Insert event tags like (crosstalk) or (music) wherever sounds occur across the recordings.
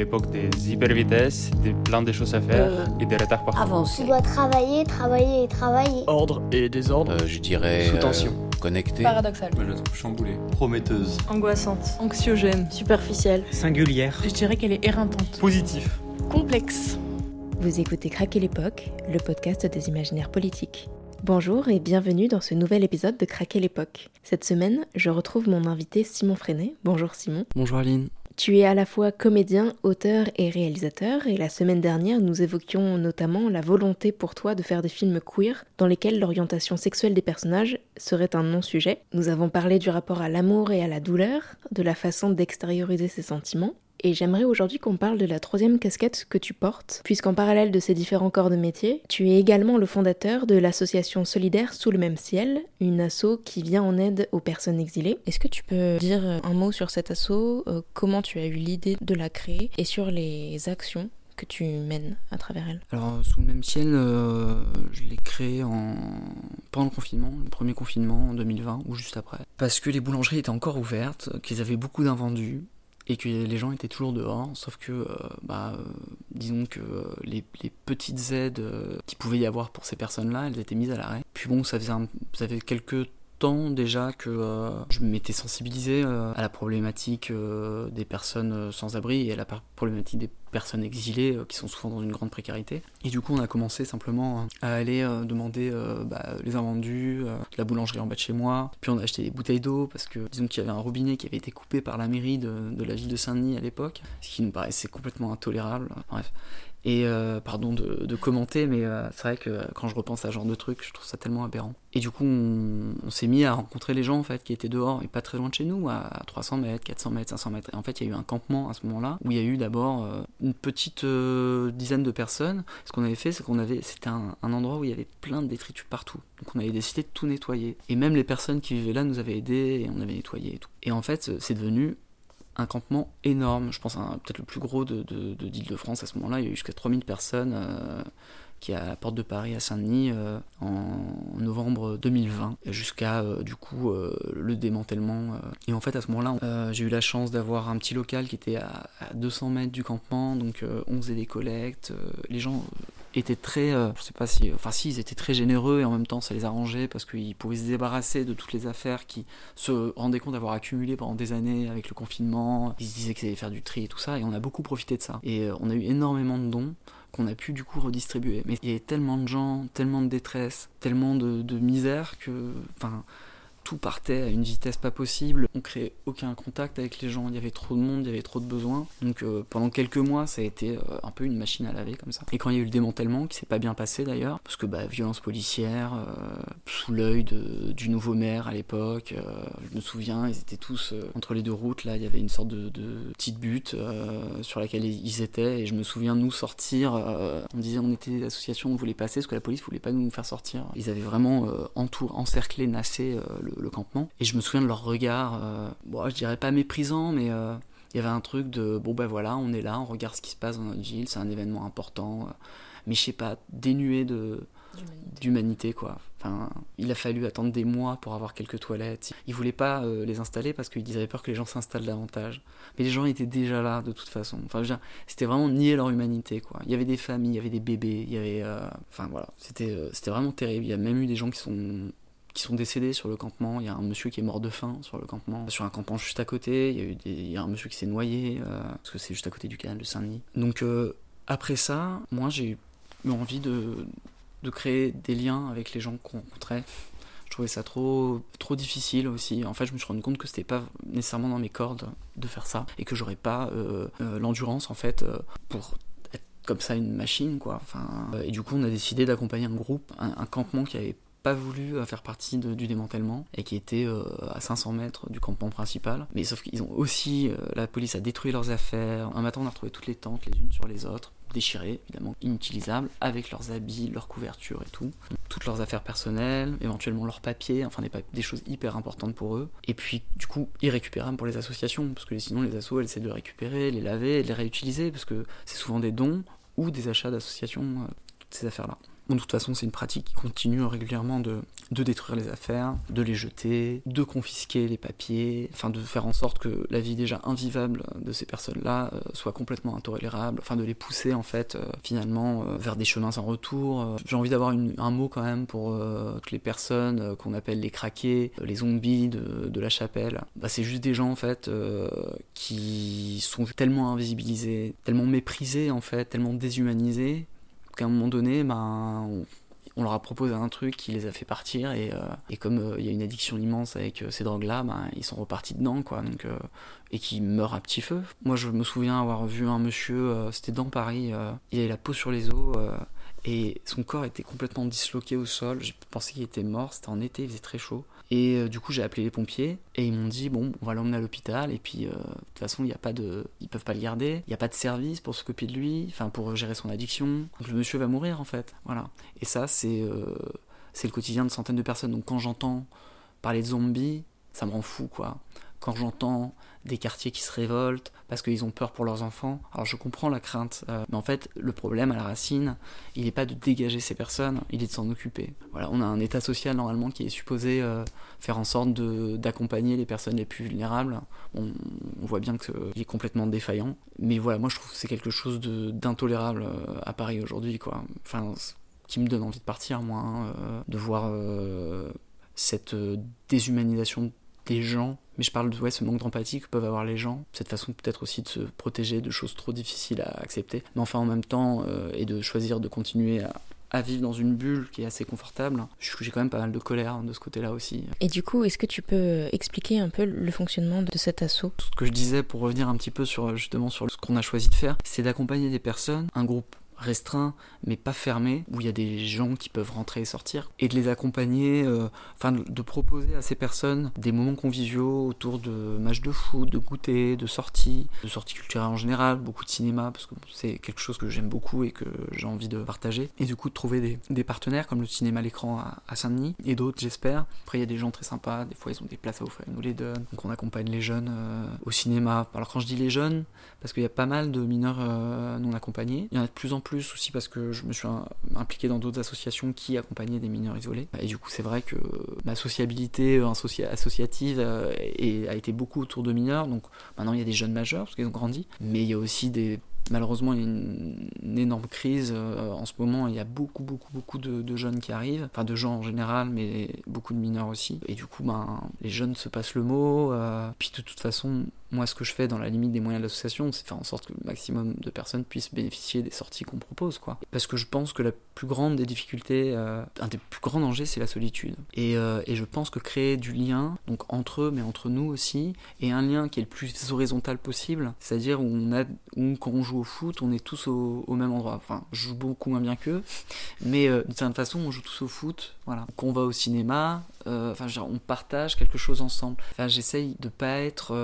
l'époque des hyper vitesses, des plein de choses à faire Euh, et des retards partout. Avancer. Tu dois travailler, travailler et travailler. Ordre et désordre. Euh, je dirais. Sous euh, tension. connecté. Paradoxal. Moi, je la trouve chamboulée. Prometteuse. Angoissante. Anxiogène. Superficielle. Singulière. Je dirais qu'elle est éreintante. Positif. Complexe. Vous écoutez Craquer l'époque, le podcast des imaginaires politiques. Bonjour et bienvenue dans ce nouvel épisode de Craquer l'époque. Cette semaine, je retrouve mon invité Simon Freinet. Bonjour Simon. Bonjour Aline. Tu es à la fois comédien, auteur et réalisateur, et la semaine dernière, nous évoquions notamment la volonté pour toi de faire des films queer dans lesquels l'orientation sexuelle des personnages serait un non-sujet. Nous avons parlé du rapport à l'amour et à la douleur, de la façon d'extérioriser ses sentiments, et j'aimerais aujourd'hui qu'on parle de la troisième casquette que tu portes, puisqu'en parallèle de ces différents corps de métier, tu es également le fondateur de l'association solidaire Sous le même ciel, une asso qui vient en aide aux personnes exilées. Est-ce que tu peux dire un mot sur cette asso, euh, comment tu as eu l'idée de la créer, et sur les actions que tu mènes à travers elle? Alors, euh, sous le même ciel, euh, je l'ai créé en... pendant le confinement, le premier confinement en 2020 ou juste après. Parce que les boulangeries étaient encore ouvertes, qu'ils avaient beaucoup d'invendus et que les gens étaient toujours dehors, sauf que, euh, bah, euh, disons que euh, les, petites aides qu'il pouvait y avoir pour ces personnes-là, elles étaient mises à l'arrêt. Puis bon, ça faisait, un- ça faisait quelques déjà que euh, je m'étais sensibilisé euh, à la problématique euh, des personnes sans abri et à la problématique des personnes exilées qui sont souvent dans une grande précarité. Et du coup, on a commencé simplement à aller demander bah, les invendus, de la boulangerie en bas de chez moi. Puis on a acheté des bouteilles d'eau parce que disons qu'il y avait un robinet qui avait été coupé par la mairie de, la ville de Saint-Denis à l'époque, ce qui nous paraissait complètement intolérable. Et euh, pardon de, commenter, mais euh, c'est vrai que quand je repense à ce genre de truc, je trouve ça tellement aberrant. Et du coup, on, s'est mis à rencontrer les gens en fait qui étaient dehors et pas très loin de chez nous, à 300 mètres, 400 mètres, 500 mètres. Et en fait, il y a eu un campement à ce moment-là où il y a eu d'abord euh, une petite dizaine de personnes. Ce qu'on avait fait, c'est qu'on avait, c'était un, un endroit où il y avait plein de détritus partout. Donc on avait décidé de tout nettoyer. Et même les personnes qui vivaient là nous avaient aidés et on avait nettoyé et tout. Et en fait, c'est devenu un campement énorme, je pense peut-être le plus gros de, de, de- d'Île-de-France à ce moment-là, il y a eu jusqu'à 3000 personnes euh, qui à la porte de Paris à Saint-Denis euh, en novembre 2020, et jusqu'à euh, du coup le démantèlement. Et en fait à ce moment-là, j'ai eu la chance d'avoir un petit local qui était à, à 200 mètres du campement, donc on faisait des collectes, les gens étaient très, euh, je sais pas si, enfin si, ils étaient très généreux et en même temps ça les arrangeait parce qu'ils pouvaient se débarrasser de toutes les affaires qui se rendaient compte d'avoir accumulé pendant des années avec le confinement. Ils se disaient qu'ils allaient faire du tri et tout ça et on a beaucoup profité de ça. Et euh, on a eu énormément de dons qu'on a pu du coup redistribuer. Mais il y avait tellement de gens, tellement de détresse, tellement de, misère que, tout partait à une vitesse pas possible. On créait aucun contact avec les gens. Il y avait trop de monde, il y avait trop de besoins. Donc euh, pendant quelques mois, ça a été euh, un peu une machine à laver comme ça. Et quand il y a eu le démantèlement, qui s'est pas bien passé d'ailleurs, parce que bah, violence policière, euh, sous l'œil du nouveau maire à l'époque, je me souviens, ils étaient tous entre les deux routes. Là, il y avait une sorte de, de petite butte sur laquelle ils étaient. Et je me souviens nous sortir. on disait on était l'association, on voulait passer parce que la police voulait pas nous faire sortir. Ils avaient vraiment euh, entour, encerclé, nassé le, le campement. Et je me souviens de leur regard, euh, bon, je dirais pas méprisant, mais euh, il y avait un truc de bon ben voilà, on est là, on regarde ce qui se passe dans notre ville, c'est un événement important, euh, mais je sais pas, dénué de d'humanité quoi. Enfin, il a fallu attendre des mois pour avoir quelques toilettes. Ils voulaient pas euh, les installer parce qu'ils avaient peur que les gens s'installent davantage. Mais les gens étaient déjà là de toute façon. Enfin, c'était vraiment nier leur humanité quoi. Il y avait des familles, il y avait des bébés, il y avait, euh, enfin voilà, c'était euh, c'était vraiment terrible. Il y a même eu des gens qui sont qui sont décédés sur le campement. Il y a un monsieur qui est mort de faim sur le campement, sur un campement juste à côté. Il y a eu des- il y a un monsieur qui s'est noyé euh, parce que c'est juste à côté du canal de Saint-Denis. Donc euh, après ça, moi j'ai eu envie de de créer des liens avec les gens qu'on rencontrait. Je trouvais ça trop, trop difficile aussi. En fait, je me suis rendu compte que c'était pas nécessairement dans mes cordes de faire ça et que j'aurais pas euh, l'endurance en fait pour être comme ça une machine quoi. Enfin, et du coup, on a décidé d'accompagner un groupe, un campement qui avait pas voulu euh, faire partie du démantèlement et qui était euh, à 500 mètres du campement principal. Mais sauf qu'ils ont aussi, euh, la police a détruit leurs affaires. Un matin, on a retrouvé toutes les tentes les unes sur les autres, déchirées, évidemment, inutilisables, avec leurs habits, leurs couvertures et tout. Toutes leurs affaires personnelles, éventuellement leurs papiers, enfin des, des choses hyper importantes pour eux. Et puis, du coup, irrécupérables pour les associations, parce que sinon, les assos, elles essaient de récupérer, les laver les réutiliser, parce que c'est souvent des dons ou des achats d'associations, toutes ces affaires-là. De toute façon, c'est une pratique qui continue régulièrement de, de détruire les affaires, de les jeter, de confisquer les papiers, enfin de faire en sorte que la vie déjà invivable de ces personnes-là euh, soit complètement intolérable, enfin de les pousser en fait euh, finalement euh, vers des chemins sans retour. J'ai envie d'avoir un mot quand même pour toutes les personnes qu'on appelle les craqués, les zombies de, de la chapelle. Bah, c'est juste des gens en fait qui sont tellement invisibilisés, tellement méprisés en fait, tellement déshumanisés qu'à un moment donné, ben, on, leur a proposé un truc qui les a fait partir et, et comme il y a une addiction immense avec ces drogues-là, ben, ils sont repartis dedans quoi. Donc et qui meurt à petit feu. Moi, je me souviens avoir vu un monsieur, euh, c'était dans Paris, euh, il avait la peau sur les os euh, et son corps était complètement disloqué au sol. J'ai pensé qu'il était mort, c'était en été, il faisait très chaud. Et du coup, j'ai appelé les pompiers et ils m'ont dit bon, on va l'emmener à l'hôpital et puis de toute façon, il n'y a pas de, ils peuvent pas le garder, il n'y a pas de service pour s'occuper de lui, enfin pour gérer son addiction. Donc le monsieur va mourir en fait, voilà. Et ça, c'est c'est le quotidien de centaines de personnes. Donc quand j'entends parler de zombies, ça me rend fou quoi. Quand j'entends des quartiers qui se révoltent parce qu'ils ont peur pour leurs enfants. Alors je comprends la crainte, euh, mais en fait le problème à la racine, il n'est pas de dégager ces personnes, il est de s'en occuper. Voilà, on a un état social normalement qui est supposé euh, faire en sorte d'accompagner les personnes les plus vulnérables. On, voit bien qu'il est complètement défaillant, mais voilà, moi je trouve que c'est quelque chose d'intolérable euh, à Paris aujourd'hui, quoi. Enfin, qui me donne envie de partir, moi, hein, de voir cette déshumanisation des gens mais je parle de ouais, ce manque d'empathie que peuvent avoir les gens, cette façon peut-être aussi de se protéger de choses trop difficiles à accepter, mais enfin en même temps, euh, et de choisir de continuer à, vivre dans une bulle qui est assez confortable. J'ai quand même pas mal de colère de ce côté-là aussi. Et du coup, est-ce que tu peux expliquer un peu le fonctionnement de cet assaut? Ce que je disais pour revenir un petit peu sur justement sur ce qu'on a choisi de faire, c'est d'accompagner des personnes, un groupe restreint mais pas fermé, où il y a des gens qui peuvent rentrer et sortir, et de les accompagner, euh, enfin de, proposer à ces personnes des moments conviviaux autour de matchs de foot, de goûter, de sorties, de sorties culturelles en général, beaucoup de cinéma, parce que c'est quelque chose que j'aime beaucoup et que j'ai envie de partager, et du coup de trouver des, partenaires comme le cinéma à l'écran à, Saint-Denis, et d'autres j'espère. Après il y a des gens très sympas, des fois ils ont des places à offrir, nous les donne, donc on accompagne les jeunes euh, au cinéma. Alors quand je dis les jeunes, parce qu'il y a pas mal de mineurs euh, non accompagnés, il y en a de plus en plus plus aussi parce que je me suis impliqué dans d'autres associations qui accompagnaient des mineurs isolés. Et du coup, c'est vrai que ma sociabilité euh, associative euh, a été beaucoup autour de mineurs. Donc maintenant, il y a des jeunes majeurs parce qu'ils ont grandi, mais il y a aussi des malheureusement, il y a une, énorme crise euh, en ce moment. Il y a beaucoup, beaucoup, beaucoup de, jeunes qui arrivent, enfin de gens en général, mais beaucoup de mineurs aussi. Et du coup, ben, les jeunes se passent le mot. puis de toute façon, moi, ce que je fais dans la limite des moyens de l'association, c'est faire en sorte que le maximum de personnes puissent bénéficier des sorties qu'on propose, quoi. Parce que je pense que la plus grande des difficultés, euh, un des plus grands dangers, c'est la solitude. Et, euh, et, je pense que créer du lien, donc entre eux, mais entre nous aussi, et un lien qui est le plus horizontal possible, c'est-à-dire où on a, où quand on joue au foot, on est tous au, même endroit. Enfin, je joue beaucoup moins bien qu'eux, mais euh, d'une certaine façon, on joue tous au foot, voilà. Qu'on va au cinéma, enfin, genre, on partage quelque chose ensemble. Enfin, j'essaye de pas être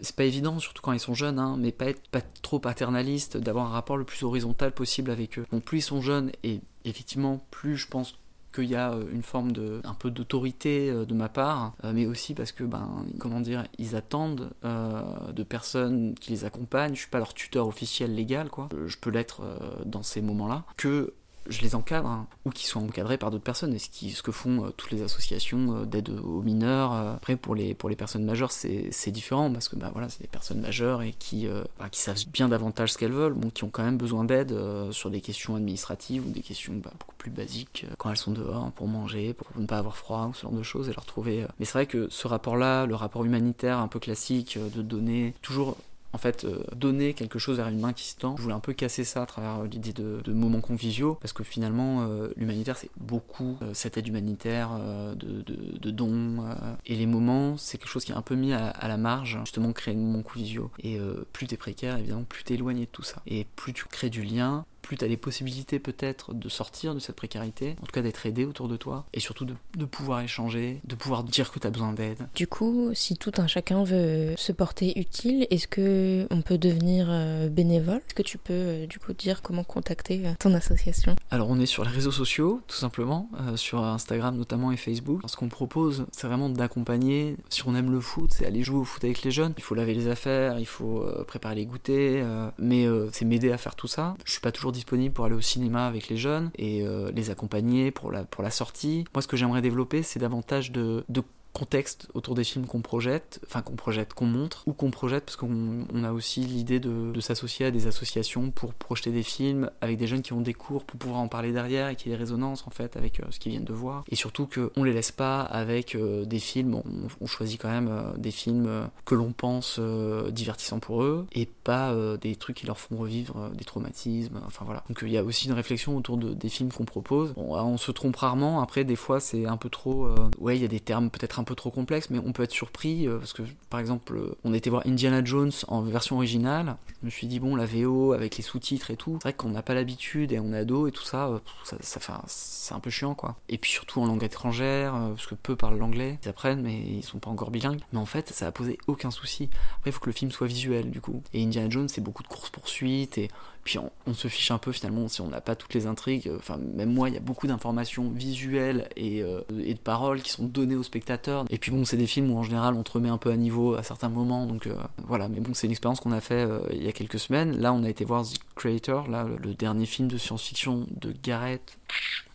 c'est pas évident, surtout quand ils sont jeunes, hein, mais pas être pas trop paternaliste, d'avoir un rapport le plus horizontal possible avec eux. Bon, plus ils sont jeunes, et effectivement, plus je pense qu'il y a euh, une forme de un peu d'autorité euh, de ma part euh, mais aussi parce que ben comment dire ils attendent de personnes qui les accompagnent. Je suis pas leur tuteur officiel légal quoi. Je peux l'être dans ces moments là que je les encadre hein, ou qu'ils soient encadrés par d'autres personnes et ce, que font euh, toutes les associations euh, d'aide aux mineurs euh. après pour les, pour les personnes majeures c'est différent parce que bah, voilà, c'est des personnes majeures et qui, savent bien davantage ce qu'elles veulent qui ont quand même besoin d'aide sur des questions administratives ou des questions bah, beaucoup plus basiques quand elles sont dehors pour manger pour ne pas avoir froid ou ce genre de choses et leur trouver mais c'est vrai que ce rapport là le rapport humanitaire un peu classique de donner toujours en fait euh, donner quelque chose vers une main qui se tend. Je voulais un peu casser ça à travers euh, l'idée de, moments conviviaux parce que finalement euh, l'humanitaire c'est beaucoup cette aide humanitaire de, dons et les moments c'est quelque chose qui est un peu mis à, la marge justement créer des moments conviviaux et plus t'es précaire évidemment plus t'es éloigné de tout ça et plus tu crées du lien plus tu as des possibilités peut-être de sortir de cette précarité, en tout cas d'être aidé autour de toi, et surtout de, pouvoir échanger, de pouvoir dire que tu as besoin d'aide. Du coup, si tout un chacun veut se porter utile, est-ce que on peut devenir euh, bénévole? Est-ce que tu peux euh, du coup dire comment contacter euh, ton association? Alors on est sur les réseaux sociaux, tout simplement, sur Instagram notamment et Facebook. ce qu'on propose, c'est vraiment d'accompagner, si on aime le foot, c'est aller jouer au foot avec les jeunes. Il faut laver les affaires, il faut préparer les goûters, mais c'est m'aider à faire tout ça. Je suis pas toujours toujours disponible pour aller au cinéma avec les jeunes et euh, les accompagner pour la, pour la sortie. Moi, ce que j'aimerais développer, c'est davantage de, de contexte autour des films qu'on projette, enfin qu'on projette, qu'on montre, ou qu'on projette, parce qu'on on a aussi l'idée de, de s'associer à des associations pour projeter des films avec des jeunes qui ont des cours pour pouvoir en parler derrière et qu'il y ait des résonances en fait avec euh, ce qu'ils viennent de voir. Et surtout qu'on les laisse pas avec euh, des films, on, choisit quand même euh, des films que l'on pense divertissants pour eux et pas des trucs qui leur font revivre des traumatismes, enfin voilà. Donc il y a aussi une réflexion autour de, des films qu'on propose. On se trompe rarement, après des fois c'est un peu trop... ouais, il y a des termes peut-être un peu trop complexe, mais on peut être surpris euh, parce que par exemple, euh, on était voir Indiana Jones en version originale. Je me suis dit bon, la VO avec les sous-titres et tout, c'est vrai qu'on n'a pas l'habitude et on est ado et tout ça, euh, ça, fait, c'est un peu chiant quoi. Et puis surtout en langue étrangère, parce que peu parlent l'anglais, ils apprennent mais ils sont pas encore bilingues. Mais en fait, ça a posé aucun souci. Après, il faut que le film soit visuel du coup. Et Indiana Jones, c'est beaucoup de courses poursuites et puis on, se fiche un peu finalement si on n'a pas toutes les intrigues. Enfin, même moi, il y a beaucoup d'informations visuelles et, euh, et, de paroles qui sont données aux spectateurs. Et puis bon, c'est des films où en général on te remet un peu à niveau à certains moments. Donc euh, voilà, mais bon, c'est une expérience qu'on a fait euh, il y a quelques semaines. Là, on a été voir The Creator, là, le, le dernier film de science-fiction de Gareth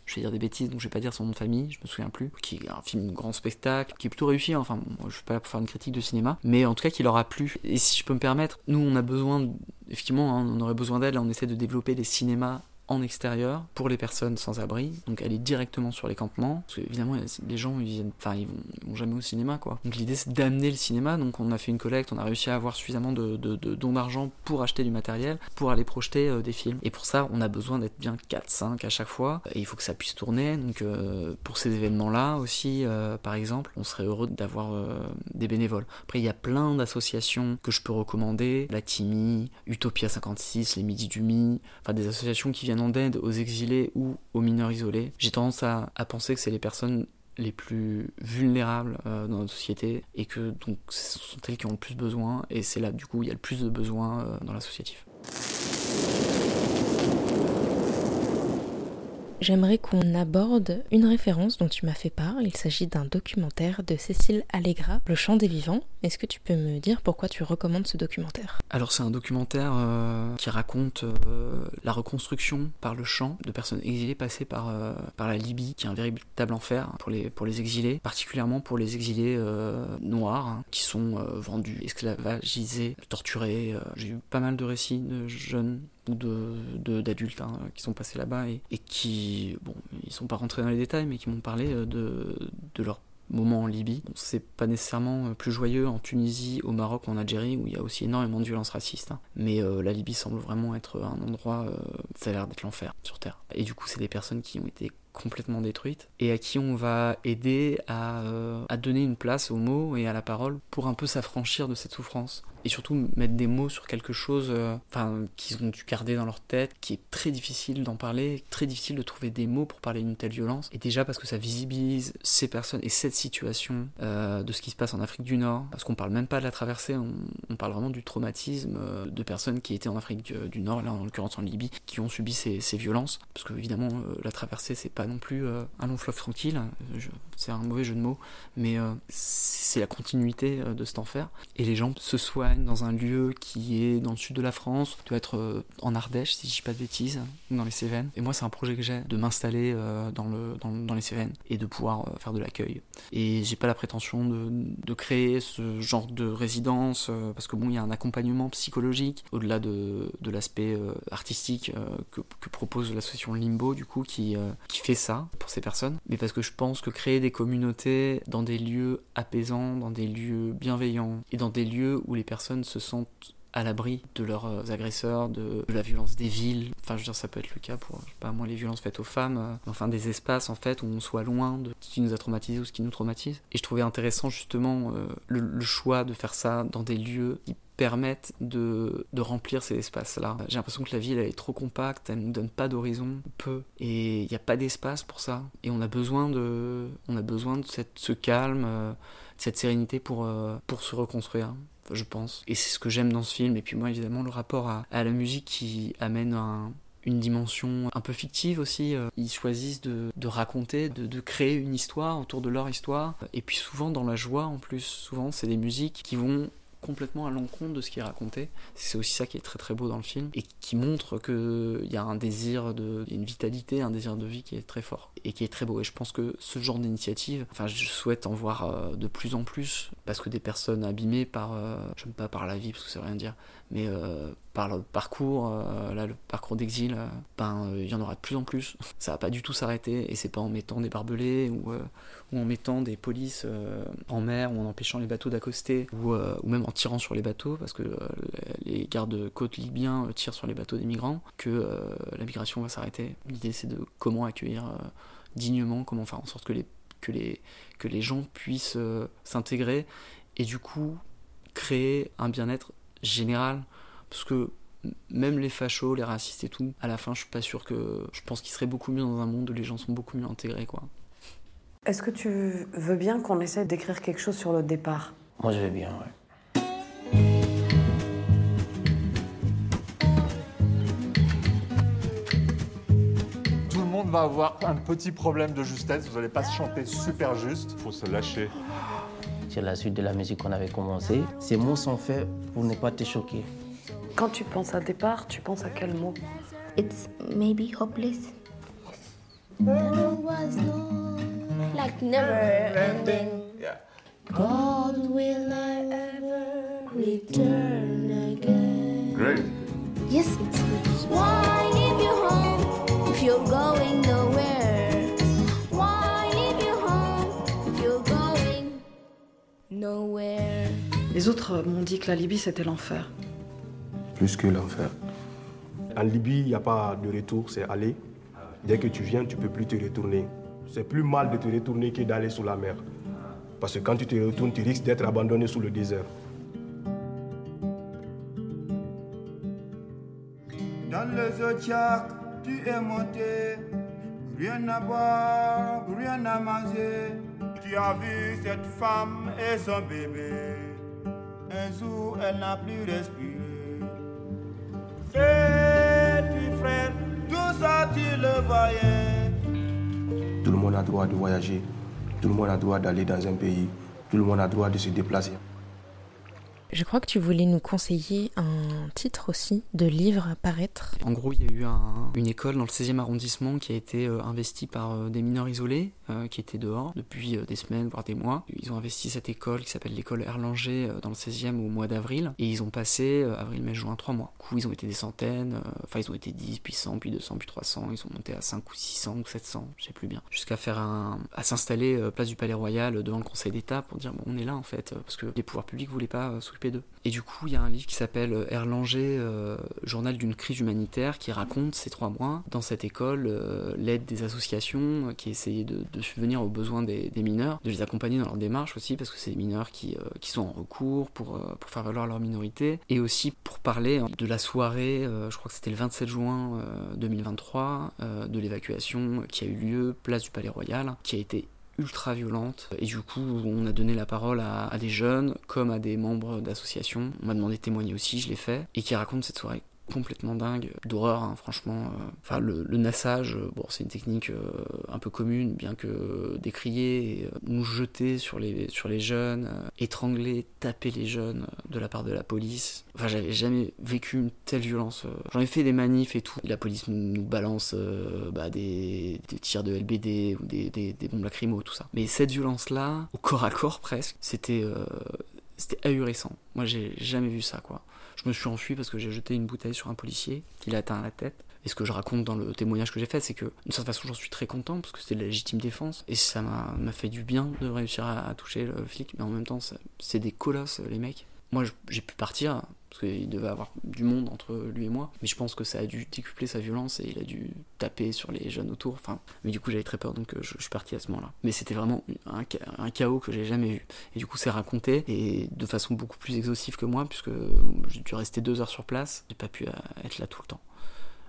je vais dire des bêtises, donc je vais pas dire son nom de famille, je me souviens plus, qui est un film grand spectacle, qui est plutôt réussi, enfin, bon, je suis pas là pour faire une critique de cinéma, mais en tout cas qui leur a plu. Et si je peux me permettre, nous on a besoin, effectivement, hein, on aurait besoin d'aide, là on essaie de développer des cinémas en extérieur pour les personnes sans abri, donc aller directement sur les campements, parce que évidemment les gens ils viennent, enfin ils vont, jamais au cinéma quoi. Donc l'idée c'est d'amener le cinéma, donc on a fait une collecte, on a réussi à avoir suffisamment de, dons d'argent pour acheter du matériel, pour aller projeter euh, des films. Et pour ça on a besoin d'être bien 4-5 à chaque fois, il faut que ça puisse tourner, donc euh, pour ces événements là aussi, euh, par exemple, on serait heureux d'avoir des bénévoles. Après il y a plein d'associations que je peux recommander, la TIMI, Utopia 56, les Midi du Mi, enfin des associations qui viennent en aide aux exilés ou aux mineurs isolés. J'ai tendance à, à, penser que c'est les personnes les plus vulnérables euh, dans notre société et que donc ce sont elles qui ont le plus besoin et c'est là du coup il y a le plus de besoins euh, dans l'associatif. J'aimerais qu'on aborde une référence dont tu m'as fait part. Il s'agit d'un documentaire de Cécile Allegra, Le chant des vivants. Est-ce que tu peux me dire pourquoi tu recommandes ce documentaire? Alors c'est un documentaire euh, qui raconte euh, la reconstruction par le chant de personnes exilées passées par, euh, par la Libye, qui est un véritable enfer pour les, pour les exilés, particulièrement pour les exilés noirs, hein, qui sont vendus, esclavagisés, torturés. J'ai eu pas mal de récits de jeunes ou de d'adultes hein, qui sont passés là-bas et, qui bon ils sont pas rentrés dans les détails mais qui m'ont parlé de, de leur moment en Libye. Bon, c'est pas nécessairement plus joyeux en Tunisie, au Maroc en Algérie où il y a aussi énormément de violences racistes. Hein. Mais euh, la Libye semble vraiment être un endroit, euh, ça a l'air d'être l'enfer sur Terre. Et du coup, c'est des personnes qui ont été complètement détruites et à qui on va aider à, euh, à donner une place aux mots et à la parole pour un peu s'affranchir de cette souffrance et surtout mettre des mots sur quelque chose enfin euh, qu'ils ont dû garder dans leur tête qui est très difficile d'en parler très difficile de trouver des mots pour parler d'une telle violence. Et déjà parce que ça visibilise ces personnes et cette situation euh, de ce qui se passe en Afrique du Nord. Parce qu'on parle même pas de la traversée on, on parle vraiment du traumatisme euh, de personnes qui étaient en Afrique du Nord là en l'occurrence en Libye qui ont subi ces, ces violences. Parce que évidemment la traversée c'est pas non plus un long fleuve tranquille. C'est un mauvais jeu de mots. Mais c'est la continuité de cet enfer. Et les gens se soignent dans un lieu qui est dans le sud de la France, doit être euh, en Ardèche si je dis pas de bêtises, dans les Cévennes. Et moi c'est un projet que j'ai de m'installer euh, dans, le, dans, les Cévennes et de pouvoir euh, faire de l'accueil. Et j'ai pas la prétention de, de, créer ce genre de résidence parce que bon il y a un accompagnement psychologique au-delà de, de l'aspect artistique que, que, propose l'association Limbo du coup qui, qui fait ça pour ces personnes. Mais parce que je pense que créer des communautés dans des lieux apaisants, dans des lieux bienveillants et dans des lieux où les personnes se sentent à l'abri de leurs agresseurs, de, la violence des villes. Enfin, je veux dire, ça peut être le cas pour, je sais pas moi, les violences faites aux femmes. Euh, enfin, des espaces, en fait, où on soit loin de ce qui nous a traumatisé ou ce qui nous traumatise. Et je trouvais intéressant, justement, euh, le, choix de faire ça dans des lieux qui permettent de, remplir ces espaces-là. J'ai l'impression que la ville, elle est trop compacte, elle ne nous donne pas d'horizon, peu. Et il n'y a pas d'espace pour ça. Et on a besoin de, on a besoin de cette, ce calme, euh, de cette sérénité pour, euh, pour se reconstruire je pense. Et c'est ce que j'aime dans ce film. Et puis moi, évidemment, le rapport à, la musique qui amène un, une dimension un peu fictive aussi. Ils choisissent de, raconter, de, créer une histoire autour de leur histoire. Et puis souvent dans la joie en plus. Souvent, c'est des musiques qui vont complètement à l'encontre de ce qui est raconté. C'est aussi ça qui est très très beau dans le film et qui montre qu'il y a un désir, de, une vitalité, un désir de vie qui est très fort et qui est très beau. Et je pense que ce genre d'initiative, enfin, je souhaite en voir euh, de plus en plus parce que des personnes abîmées par, euh, je n'aime pas par la vie parce que ça veut rien dire, mais euh, par le parcours, là, le parcours d'exil, ben il y en aura de plus en plus. (laughs) Ça va pas du tout s'arrêter et c'est pas en mettant des barbelés ou, en mettant des polices en mer ou en empêchant les bateaux d'accoster ou, même en tirant sur les bateaux parce que les gardes-côtes libyens tirent sur les bateaux des migrants que la migration va s'arrêter. L'idée c'est de comment accueillir dignement, comment faire en sorte que les, que les, que les gens puissent euh, s'intégrer et du coup créer un bien-être général. Parce que même les fachos, les racistes et tout, à la fin, je suis pas sûr que. Je pense qu'il serait beaucoup mieux dans un monde où les gens sont beaucoup mieux intégrés, quoi. Est-ce que tu veux bien qu'on essaie d'écrire quelque chose sur le départ? Moi, je veux bien, ouais. va avoir un petit problème de justesse. Vous n'allez pas chanter super juste. Il faut se lâcher. C'est la suite de la musique qu'on avait commencé. Ces mots sont faits pour ne pas te choquer. Quand tu penses à départ, tu penses à quel mot? It's maybe hopeless. There was no like never ending. Yeah. God will never return again. Great. Yes. Why leave you home if you're going? Nowhere? Les autres m'ont dit que la Libye c'était l'enfer. Plus que l'enfer. En Libye, il n'y a pas de retour, c'est aller. Dès que tu viens, tu ne peux plus te retourner. C'est plus mal de te retourner que d'aller sous la mer. Parce que quand tu te retournes, tu risques d'être abandonné sous le désert. Dans le zodiac, tu es monté. Rien à boire, rien à manger. Tu as vu cette femme et son bébé. Un jour, elle n'a plus respiré. Et tu frère, tout ça tu le voyais? Tout le monde a droit de voyager. Tout le monde a droit d'aller dans un pays. Tout le monde a droit de se déplacer. Je crois que tu voulais nous conseiller un titre aussi de livre à paraître. En gros, il y a eu un- une école dans le 16e arrondissement qui a été euh, investie par euh, des mineurs isolés euh, qui étaient dehors depuis des semaines, voire des mois. Ils ont investi cette école qui s'appelle l'école Erlanger dans le 16e au mois d'avril. Et ils ont passé avril, mai, juin, trois mois. Du coup, ils ont été des centaines. Enfin, ils ont été 10, puis 100, puis 200, puis 300. Ils sont montés à 5 ou 600 ou 700, je sais plus bien. Jusqu'à faire un. à s'installer place du Palais Royal devant le Conseil d'État pour dire bon, on est là en fait, parce que les pouvoirs publics voulaient pas Et du coup, il y a un livre qui s'appelle euh, Erlanger, euh, journal d'une crise humanitaire, qui raconte ces trois mois dans cette école, euh, l'aide des associations qui essayaient de, subvenir aux besoins des, mineurs, de les accompagner dans leur démarche aussi, parce que c'est des mineurs qui, qui sont en recours pour, pour faire valoir leur minorité, et aussi pour parler hein, de la soirée, je crois que c'était le 27 juin euh, 2023, euh, de l'évacuation qui a eu lieu place du Palais Royal, qui a été ultra violente. Et du coup on a donné la parole à, à des jeunes comme à des membres d'associations on m'a demandé de témoigner aussi je l'ai fait. Et qui raconte cette soirée complètement dingue d'horreur hein, franchement euh. enfin le, nassage euh, bon c'est une technique euh, un peu commune bien que décriée et, nous jeter sur les sur les jeunes étrangler taper les jeunes de la part de la police. Enfin j'avais jamais vécu une telle violence j'en ai fait des manifs et tout. La police nous, balance bah, des, des tirs de LBD ou des, des, bombes lacrymo tout ça. Mais cette violence là au corps à corps presque c'était c'était ahurissant. Moi j'ai jamais vu ça quoi je me suis enfui parce que j'ai jeté une bouteille sur un policier qui l'a atteint à la tête. Et ce que je raconte dans le témoignage que j'ai fait, c'est que d'une certaine façon, j'en suis très content parce que c'était de la légitime défense. Et ça m'a fait du bien de réussir à, à toucher le flic. Mais en même temps, c'est des colosses, les mecs. Moi, j'ai pu partir parce qu'il devait avoir du monde entre lui et moi. Mais je pense que ça a dû décupler sa violence et il a dû taper sur les jeunes autour. Enfin, mais du coup, j'avais très peur donc euh, je, suis parti à ce moment-là. Mais c'était vraiment un, un chaos que j'ai jamais vu. Et du coup, c'est raconté et de façon beaucoup plus exhaustive que moi, puisque j'ai dû rester deux heures sur place. J'ai pas pu euh, être là tout le temps.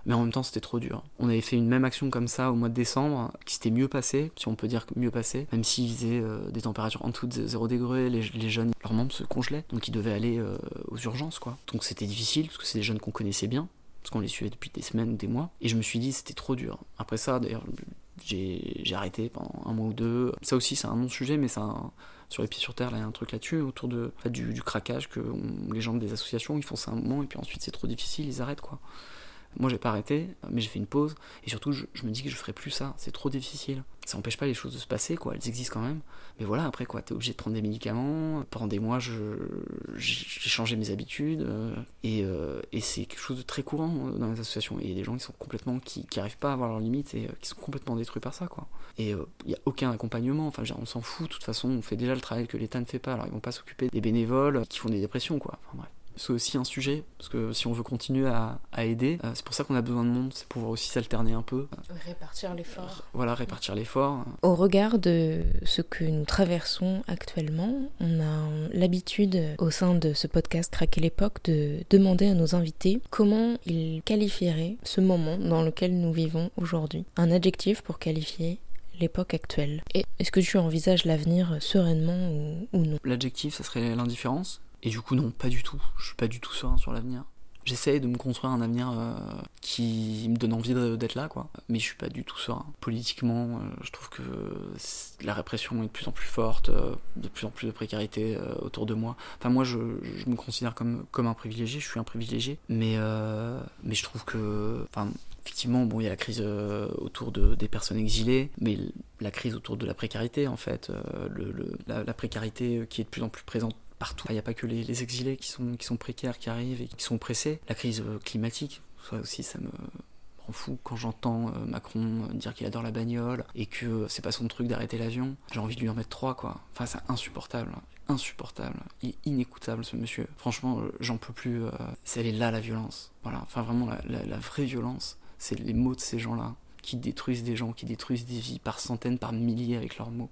Mais en même temps, c'était trop dur. On avait fait une même action comme ça au mois de décembre, qui s'était mieux passé, si on peut dire mieux passé, même s'il faisait euh, des températures en dessous de 0 degré, les, les jeunes, leurs membres se congelaient, donc ils devaient aller euh, aux urgences, quoi. Donc c'était difficile, parce que c'est des jeunes qu'on connaissait bien, parce qu'on les suivait depuis des semaines, des mois, et je me suis dit, c'était trop dur. Après ça, d'ailleurs, j'ai arrêté pendant un mois ou deux. Ça aussi, c'est un non-sujet, mais. Sur les pieds sur terre, il y a un truc là-dessus, autour de, du, du craquage, que les gens des associations, ils font ça un moment, et puis ensuite c'est trop difficile, ils arrêtent, quoi. Moi, j'ai pas arrêté, mais j'ai fait une pause, et surtout, je, me dis que je ferai plus ça, c'est trop difficile. Ça empêche pas les choses de se passer, quoi, elles existent quand même. Mais voilà, après, quoi, t'es obligé de prendre des médicaments. Pendant des mois, j'ai changé mes habitudes, euh, et, euh, et c'est quelque chose de très courant euh, dans les associations. Et il y a des gens qui sont complètement, qui, qui arrivent pas à avoir leurs limites, et qui sont complètement détruits par ça, quoi. Et il n'y a aucun accompagnement, enfin, on s'en fout, de toute façon, on fait déjà le travail que l'État ne fait pas, alors ils vont pas s'occuper des bénévoles qui font des dépressions, quoi. Enfin, bref. C'est aussi un sujet, parce que si on veut continuer à, à aider, euh, c'est pour ça qu'on a besoin de monde, c'est pour pouvoir aussi s'alterner un peu. Répartir l'effort. Voilà, répartir l'effort. Au regard de ce que nous traversons actuellement, on a l'habitude au sein de ce podcast Craquer l'époque de demander à nos invités comment ils qualifieraient ce moment dans lequel nous vivons aujourd'hui. Un adjectif pour qualifier l'époque actuelle. Et est-ce que tu envisages l'avenir sereinement ou, ou non? L'adjectif, ça serait l'indifférence. Et du coup, non, pas du tout. Je suis pas du tout serein sur l'avenir. J'essaye de me construire un avenir euh, qui me donne envie d'être là, quoi. Mais je suis pas du tout serein. Politiquement, euh, je trouve que la répression est de plus en plus forte, euh, de plus en plus de précarité autour de moi. Enfin, moi, je, me considère comme, comme un privilégié, je suis un privilégié. Mais, mais je trouve que. Enfin, effectivement, bon, il y a la crise autour de, des personnes exilées, mais la crise autour de la précarité, en fait, le, la précarité qui est de plus en plus présente partout. Il n'y a pas que les, exilés qui sont, qui sont précaires, qui arrivent et qui sont pressés. La crise euh, climatique, ça aussi, ça me rend fou quand j'entends euh, Macron euh, dire qu'il adore la bagnole et que c'est pas son truc d'arrêter l'avion. J'ai envie de lui en mettre trois, quoi. Enfin, c'est insupportable. Insupportable. Il est inécoutable, ce monsieur. Franchement, j'en peux plus. c'est là, la violence. Voilà. Enfin, vraiment, la- la vraie violence, c'est les mots de ces gens-là qui détruisent des gens, qui détruisent des vies par centaines, par milliers avec leurs mots.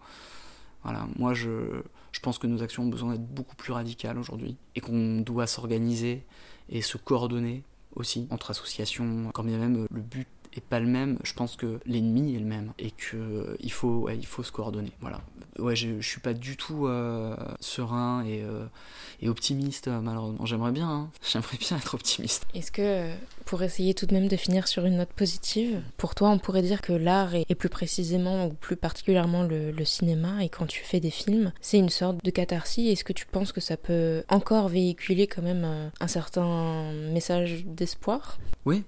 Voilà, moi je, je pense que nos actions ont besoin d'être beaucoup plus radicales aujourd'hui et qu'on doit s'organiser et se coordonner aussi entre associations, quand bien même euh, le but est pas le même, je pense que l'ennemi est le même et que euh, ouais, il faut se coordonner. Voilà. Ouais, je, je suis pas du tout euh, serein et, euh, et optimiste malheureusement. J'aimerais bien, hein. (laughs) j'aimerais bien être optimiste. Est-ce que, pour essayer tout de même de finir sur une note positive, pour toi on pourrait dire que l'art, et, et plus précisément ou plus particulièrement le, le cinéma, et quand tu fais des films, c'est une sorte de catharsis. Est-ce que tu penses que ça peut encore véhiculer quand même euh, un certain message d'espoir? Oui,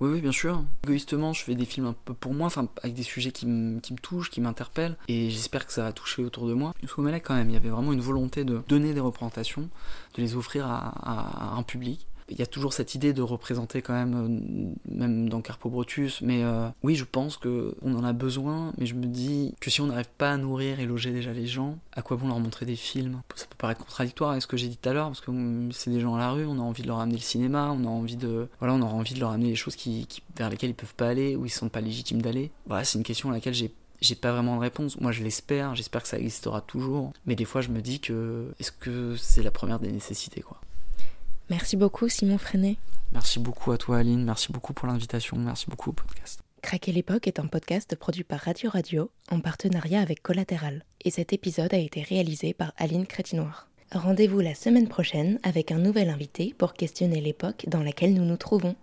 oui, oui, bien sûr. Égoïstement, je fais des films un peu pour moi, enfin, avec des sujets qui me touchent, qui m'interpellent, et j'espère que ça va toucher autour de moi. Sous Malek, quand même, il y avait vraiment une volonté de donner des représentations, de les offrir à, à- à un public. Il y a toujours cette idée de représenter quand même, euh, même dans Carpo Brotus, mais euh, oui, je pense que on en a besoin, mais je me dis que si on n'arrive pas à nourrir et loger déjà les gens, à quoi bon leur montrer des films? Ça peut paraître contradictoire avec ce que j'ai dit tout à l'heure, parce que hum, c'est des gens à la rue, on a envie de leur amener le cinéma, on a envie de, voilà, on a envie de leur amener les choses qui, vers lesquelles ils peuvent pas aller, ou ils sont pas légitimes d'aller. Voilà, c'est une question à laquelle j'ai j'ai pas vraiment de réponse. Moi, je l'espère, j'espère que ça existera toujours. Mais des fois, je me dis que est-ce que c'est la première des nécessités, quoi? Merci beaucoup Simon Freinet. Merci beaucoup à toi, Aline. Merci beaucoup pour l'invitation. Merci beaucoup au podcast. Craquer l'époque est un podcast produit par Radio Radio en partenariat avec Collatéral. Et cet épisode a été réalisé par Aline Crétinoir. Rendez-vous la semaine prochaine avec un nouvel invité pour questionner l'époque dans laquelle nous nous trouvons.